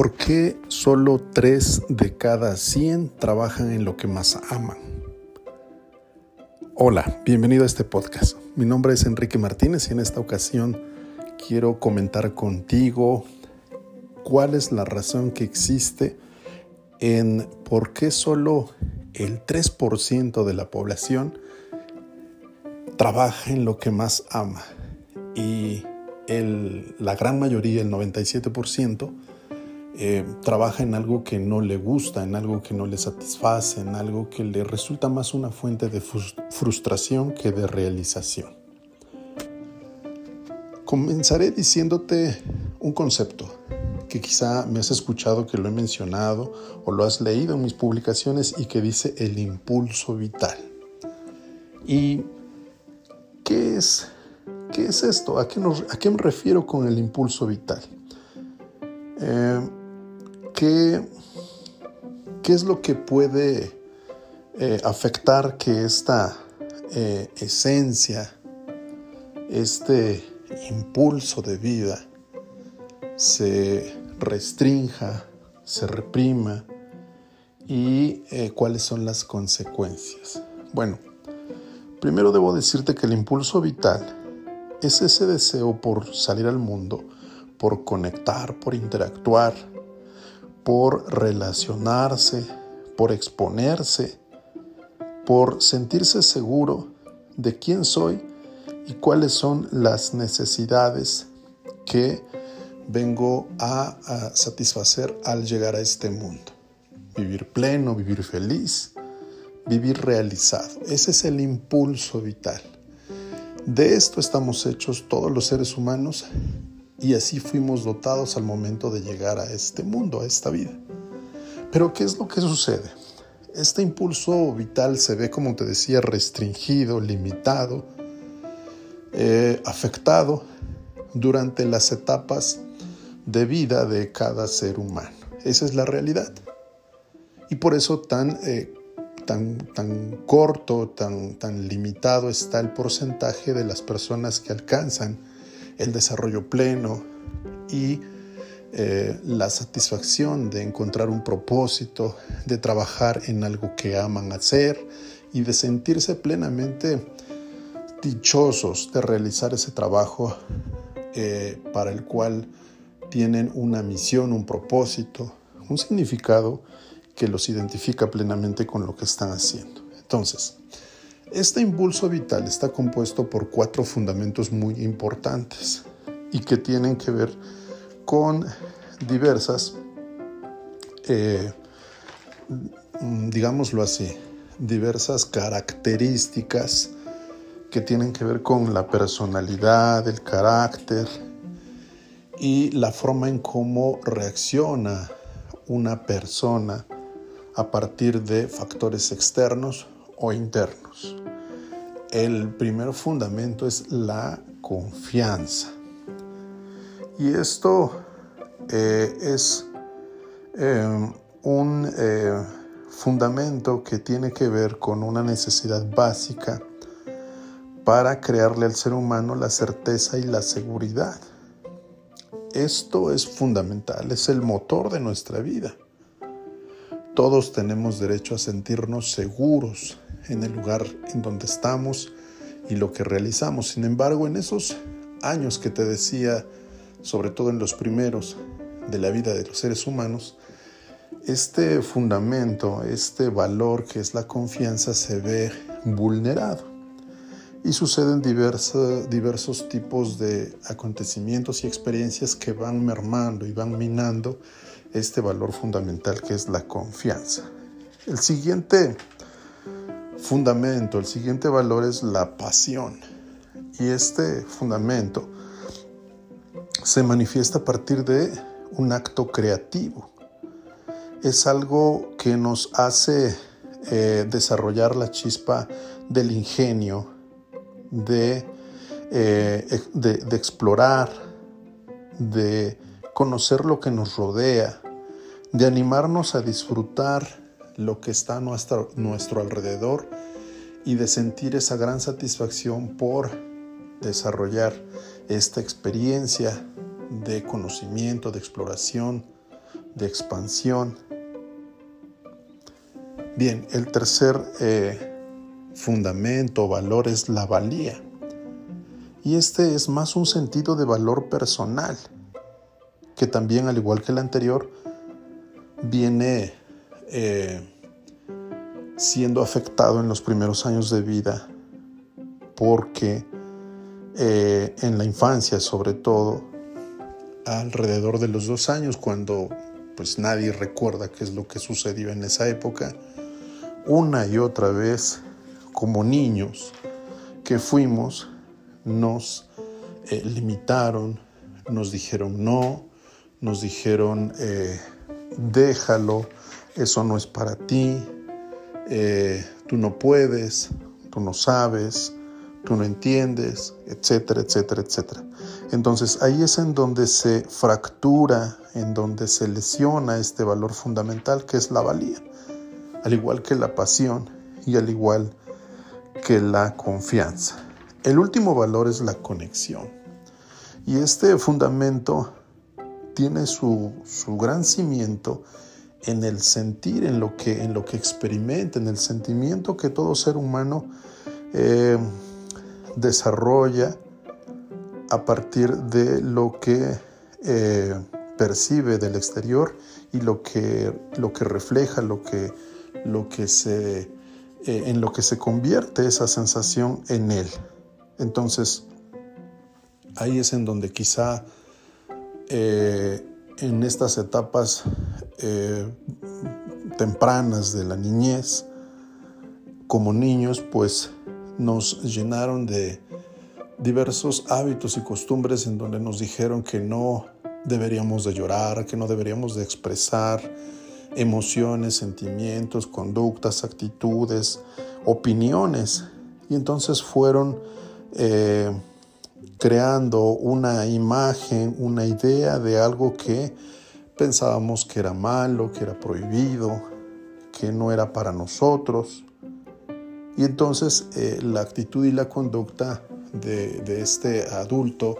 ¿Por qué solo 3 de cada 100 trabajan en lo que más aman? Hola, bienvenido a este podcast. Mi nombre es Enrique Martínez y en esta ocasión quiero comentar contigo cuál es la razón que existe en por qué solo el 3% de la población trabaja en lo que más ama y la gran mayoría, el 97%, eh, trabaja en algo que no le gusta, en algo que no le satisface, en algo que le resulta más una fuente de frustración que de realización. Comenzaré diciéndote un concepto que quizá me has escuchado que lo he mencionado o lo has leído en mis publicaciones y que dice el impulso vital. ¿Y qué es, qué es esto? ¿A qué, me refiero con el impulso vital? Eh, ¿qué, es lo que puede eh, afectar que esta eh, esencia, este impulso de vida se restrinja, se reprima y eh, cuáles son las consecuencias? Bueno, primero debo decirte que el impulso vital es ese deseo por salir al mundo, por conectar, por interactuar, por relacionarse, por exponerse, por sentirse seguro de quién soy y cuáles son las necesidades que vengo a, satisfacer al llegar a este mundo. Vivir pleno, vivir feliz, vivir realizado. Ese es el impulso vital. De esto estamos hechos todos los seres humanos y así fuimos dotados al momento de llegar a este mundo, a esta vida. Pero ¿qué es lo que sucede? Este impulso vital se ve, como te decía, restringido, limitado, eh, afectado durante las etapas de vida de cada ser humano. Esa es la realidad. Y por eso tan, eh, tan, tan corto, tan, tan limitado está el porcentaje de las personas que alcanzan el desarrollo pleno y eh, la satisfacción de encontrar un propósito, de trabajar en algo que aman hacer y de sentirse plenamente dichosos de realizar ese trabajo eh, para el cual tienen una misión, un propósito, un significado que los identifica plenamente con lo que están haciendo. Entonces, este impulso vital está compuesto por cuatro fundamentos muy importantes y que tienen que ver con diversas, eh, digámoslo así, diversas características que tienen que ver con la personalidad, el carácter y la forma en cómo reacciona una persona a partir de factores externos o internos. El primer fundamento es la confianza. Y esto eh, es eh, un eh, fundamento que tiene que ver con una necesidad básica para crearle al ser humano la certeza y la seguridad. Esto es fundamental, es el motor de nuestra vida. Todos tenemos derecho a sentirnos seguros en el lugar en donde estamos y lo que realizamos. Sin embargo, en esos años que te decía, sobre todo en los primeros de la vida de los seres humanos, este fundamento, este valor que es la confianza se ve vulnerado y suceden diversos, diversos tipos de acontecimientos y experiencias que van mermando y van minando este valor fundamental que es la confianza. El siguiente fundamento, el siguiente valor es la pasión. Y este fundamento se manifiesta a partir de un acto creativo. Es algo que nos hace eh, desarrollar la chispa del ingenio, eh, de, de explorar, de conocer lo que nos rodea, de animarnos a disfrutar lo que está a nuestro, alrededor y de sentir esa gran satisfacción por desarrollar esta experiencia de conocimiento, de exploración, de expansión. Bien, el tercer eh, fundamento o valor es la valía. Y este es más un sentido de valor personal, que también, al igual que el anterior, viene eh, siendo afectado en los primeros años de vida porque eh, en la infancia sobre todo alrededor de los dos años cuando pues nadie recuerda qué es lo que sucedió en esa época una y otra vez como niños que fuimos nos eh, limitaron nos dijeron no nos dijeron déjalo, eso no es para ti, eh, tú no puedes, tú no sabes, tú no entiendes, etcétera, etcétera, etcétera. Entonces ahí es en donde se fractura, en donde se lesiona este valor fundamental que es la valía, al igual que la pasión y al igual que la confianza. El último valor es la conexión. Y este fundamento tiene su, gran cimiento en el sentir, en lo, que, en lo que experimenta, en el sentimiento que todo ser humano eh, desarrolla a partir de lo que eh, percibe del exterior y lo que, lo que refleja, lo que, lo que se, eh, en lo que se convierte esa sensación en él. Entonces, ahí es en donde quizá eh, en estas etapas eh, tempranas de la niñez, como niños, pues nos llenaron de diversos hábitos y costumbres en donde nos dijeron que no deberíamos de llorar, que no deberíamos de expresar emociones, sentimientos, conductas, actitudes, opiniones. Y entonces fueron eh, creando una imagen, una idea de algo que pensábamos que era malo, que era prohibido, que no era para nosotros. Y entonces eh, la actitud y la conducta de, este adulto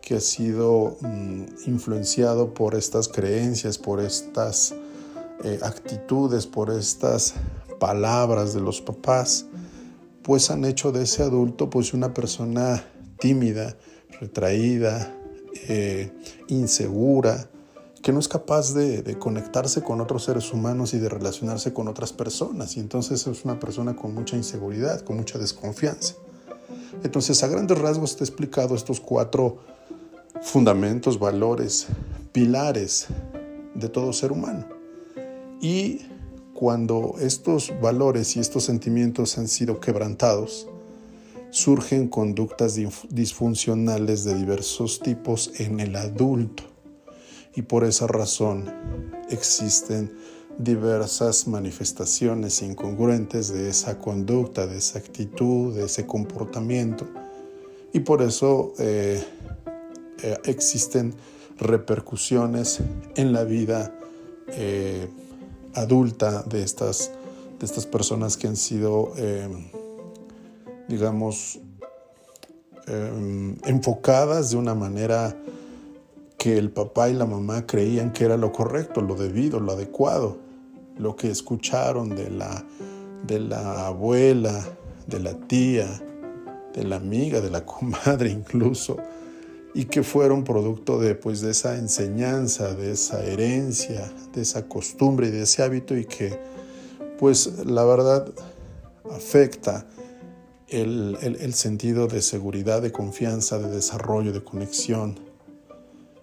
que ha sido mm, influenciado por estas creencias, por estas eh, actitudes, por estas palabras de los papás, pues han hecho de ese adulto pues una persona tímida, retraída, eh, insegura, que no es capaz de, conectarse con otros seres humanos y de relacionarse con otras personas. Y entonces es una persona con mucha inseguridad, con mucha desconfianza. Entonces, a grandes rasgos te explicado estos cuatro fundamentos, valores, pilares de todo ser humano. Y cuando estos valores y estos sentimientos han sido quebrantados, surgen conductas disfuncionales de diversos tipos en el adulto. Y por esa razón existen diversas manifestaciones incongruentes de esa conducta, de esa actitud, de ese comportamiento. Y por eso eh, eh, existen repercusiones en la vida eh, adulta de estas, de estas personas que han sido digamos, em, enfocadas de una manera que el papá y la mamá creían que era lo correcto, lo debido, lo adecuado, lo que escucharon de la, de la abuela, de la tía, de la amiga, de la comadre incluso, y que fueron producto de, pues, de esa enseñanza, de esa herencia, de esa costumbre y de ese hábito y que, pues, la verdad afecta el, sentido de seguridad, de confianza, de desarrollo, de conexión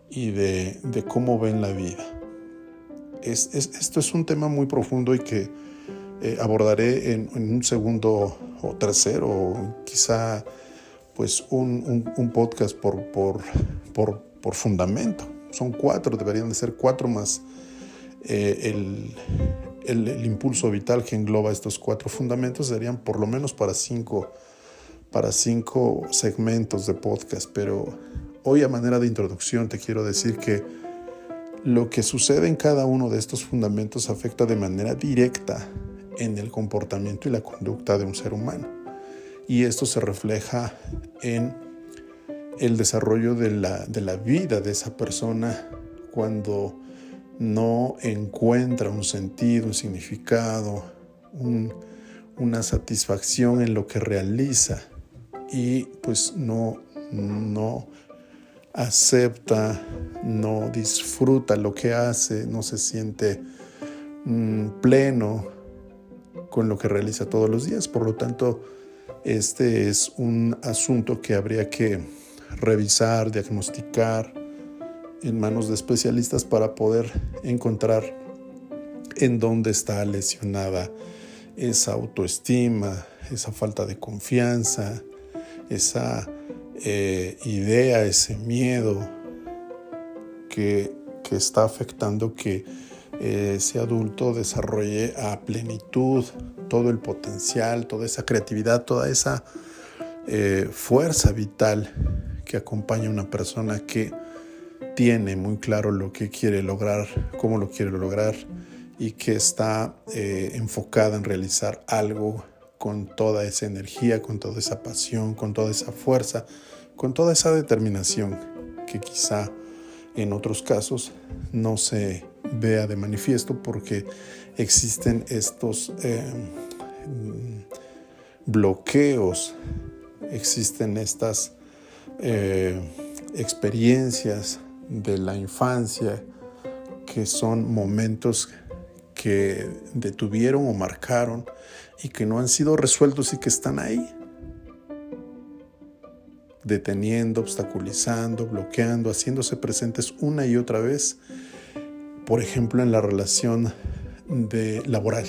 y de, cómo ven la vida. esto es un tema muy profundo y que eh, abordaré en, un segundo o tercero, o quizá pues un, podcast por, por, por, fundamento. Son cuatro, deberían de ser cuatro más eh, el, el, impulso vital que engloba estos cuatro fundamentos serían por lo menos para cinco, para cinco segmentos de podcast, pero hoy a manera de introducción te quiero decir que lo que sucede en cada uno de estos fundamentos afecta de manera directa en el comportamiento y la conducta de un ser humano. Y esto se refleja en el desarrollo de la, de la vida de esa persona cuando no encuentra un sentido, un significado, una satisfacción en lo que realiza y pues no, no acepta, no disfruta lo que hace, no se siente mm, pleno con lo que realiza todos los días. Por lo tanto, este es un asunto que habría que revisar, diagnosticar en manos de especialistas para poder encontrar en dónde está lesionada esa autoestima, esa falta de confianza, esa eh, idea, ese miedo que, está afectando que eh, ese adulto desarrolle a plenitud todo el potencial, toda esa creatividad, toda esa eh, fuerza vital que acompaña a una persona que tiene muy claro lo que quiere lograr, cómo lo quiere lograr y que está enfocada en realizar algo con toda esa energía, con toda esa pasión, con toda esa fuerza, con toda esa determinación que quizá en otros casos no se vea de manifiesto porque existen estos eh, bloqueos, existen estas eh, experiencias de la infancia que son momentos que detuvieron o marcaron y que no han sido resueltos y que están ahí, deteniendo, obstaculizando, bloqueando, haciéndose presentes una y otra vez, por ejemplo, en la relación de laboral,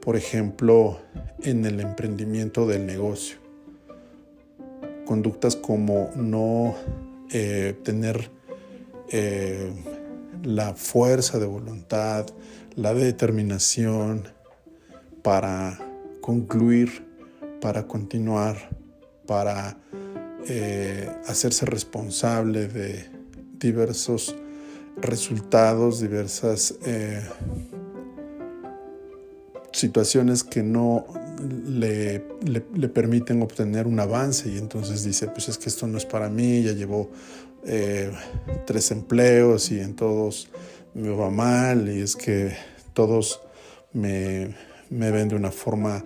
por ejemplo, en el emprendimiento del negocio. Conductas como no eh, tener eh, la fuerza de voluntad, la determinación, para concluir, para continuar, para eh, hacerse responsable de diversos resultados, diversas situaciones que no le, permiten obtener un avance y entonces dice, pues es que esto no es para mí, ya llevo eh, tres empleos y en todos me va mal y es que todos me, me ven de una forma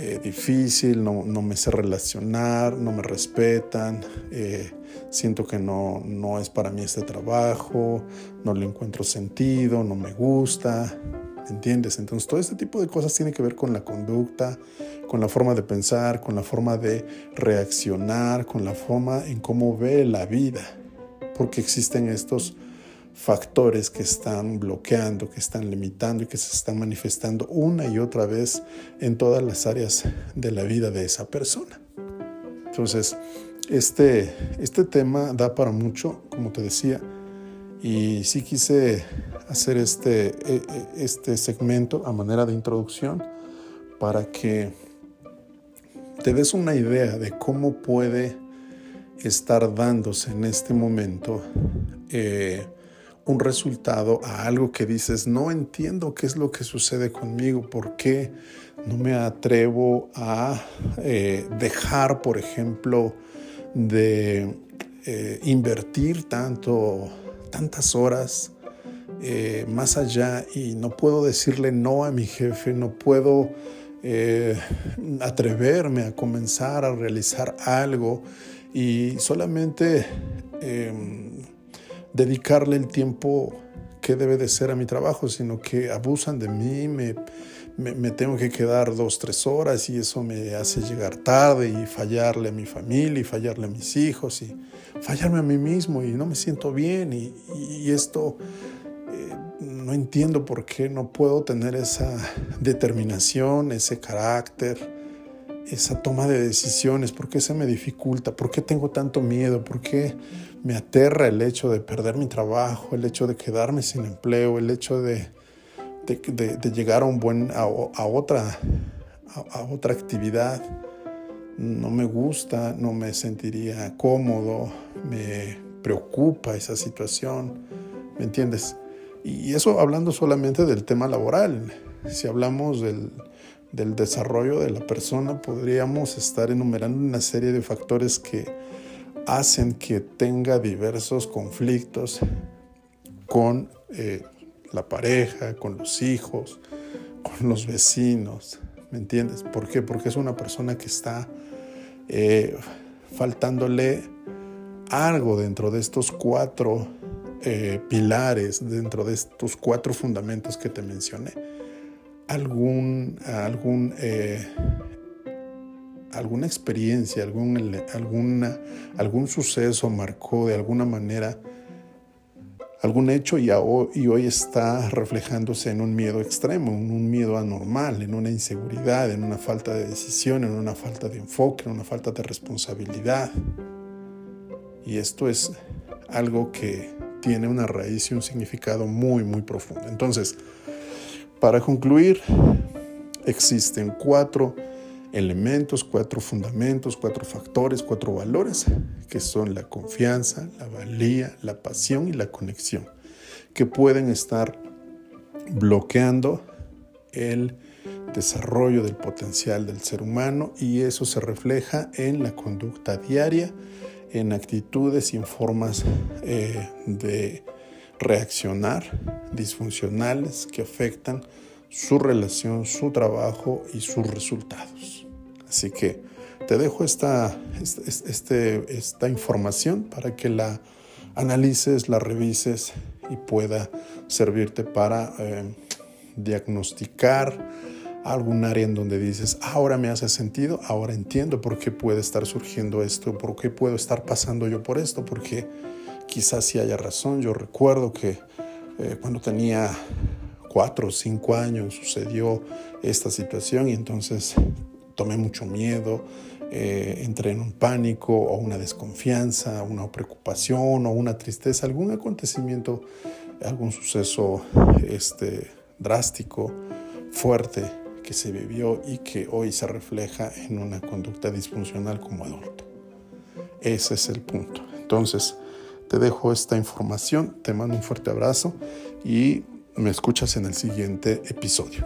eh, difícil, no, me sé relacionar, no me respetan, eh, siento que no, no es para mí este trabajo, no le encuentro sentido, no me gusta, ¿entiendes? Entonces todo este tipo de cosas tiene que ver con la conducta, con la forma de pensar, con la forma de reaccionar, con la forma en cómo ve la vida, porque existen estos factores que están bloqueando, que están limitando y que se están manifestando una y otra vez en todas las áreas de la vida de esa persona. Entonces, este, este tema da para mucho, como te decía, y sí quise hacer este, e, e, este segmento a manera de introducción para que te des una idea de cómo puede estar dándose en este momento eh, un resultado a algo que dices, no entiendo qué es lo que sucede conmigo, por qué no me atrevo a eh, dejar, por ejemplo, de eh, invertir tanto, tantas horas eh, más allá y no puedo decirle no a mi jefe, no puedo atreverme a comenzar a realizar algo y solamente em, dedicarle el tiempo que debe de ser a mi trabajo, sino que abusan de mí, me, me, tengo que quedar dos, tres horas y eso me hace llegar tarde y fallarle a mi familia y fallarle a mis hijos y fallarme a mí mismo y no me siento bien y, esto eh, no entiendo por qué no puedo tener esa determinación, ese carácter esa toma de decisiones, por qué se me dificulta, por qué tengo tanto miedo, por qué me aterra el hecho de perder mi trabajo, el hecho de quedarme sin empleo, el hecho de, de, llegar a, un buen, a, otra, a, otra actividad. No me gusta, no me sentiría cómodo, me preocupa esa situación, ¿me entiendes? Y eso hablando solamente del tema laboral. Si hablamos del, del desarrollo de la persona, podríamos estar enumerando una serie de factores que hacen que tenga diversos conflictos con eh, la pareja, con los hijos, con los vecinos, ¿me entiendes? ¿Por qué? Porque es una persona que está eh, faltándole algo dentro de estos cuatro eh, pilares, dentro de estos cuatro fundamentos que te mencioné. Algún, algún, eh, alguna experiencia, algún, algún suceso marcó de alguna manera algún hecho y, hoy está reflejándose en un miedo extremo, en un miedo anormal, en una inseguridad, en una falta de decisión, en una falta de enfoque, en una falta de responsabilidad. Y esto es algo que tiene una raíz y un significado muy, muy profundo. Entonces, para concluir, existen cuatro elementos, cuatro fundamentos, cuatro factores, cuatro valores, que son la confianza, la valía, la pasión y la conexión, que pueden estar bloqueando el desarrollo del potencial del ser humano y eso se refleja en la conducta diaria, en actitudes y en formas eh, de reaccionar disfuncionales que afectan su relación, su trabajo y sus resultados. Así que te dejo esta, este, esta información para que la analices, la revises y pueda servirte para eh, diagnosticar algún área en donde dices, ahora me hace sentido, ahora entiendo por qué puede estar surgiendo esto, por qué puedo estar pasando yo por esto, porque quizás sí haya razón. Yo recuerdo que eh, cuando tenía cuatro o cinco años sucedió esta situación y entonces tomé mucho miedo, eh, entré en un pánico o una desconfianza, una preocupación o una tristeza, algún acontecimiento, algún suceso este, drástico, fuerte que se vivió y que hoy se refleja en una conducta disfuncional como adulto. Ese es el punto. Entonces, te dejo esta información, te mando un fuerte abrazo y me escuchas en el siguiente episodio.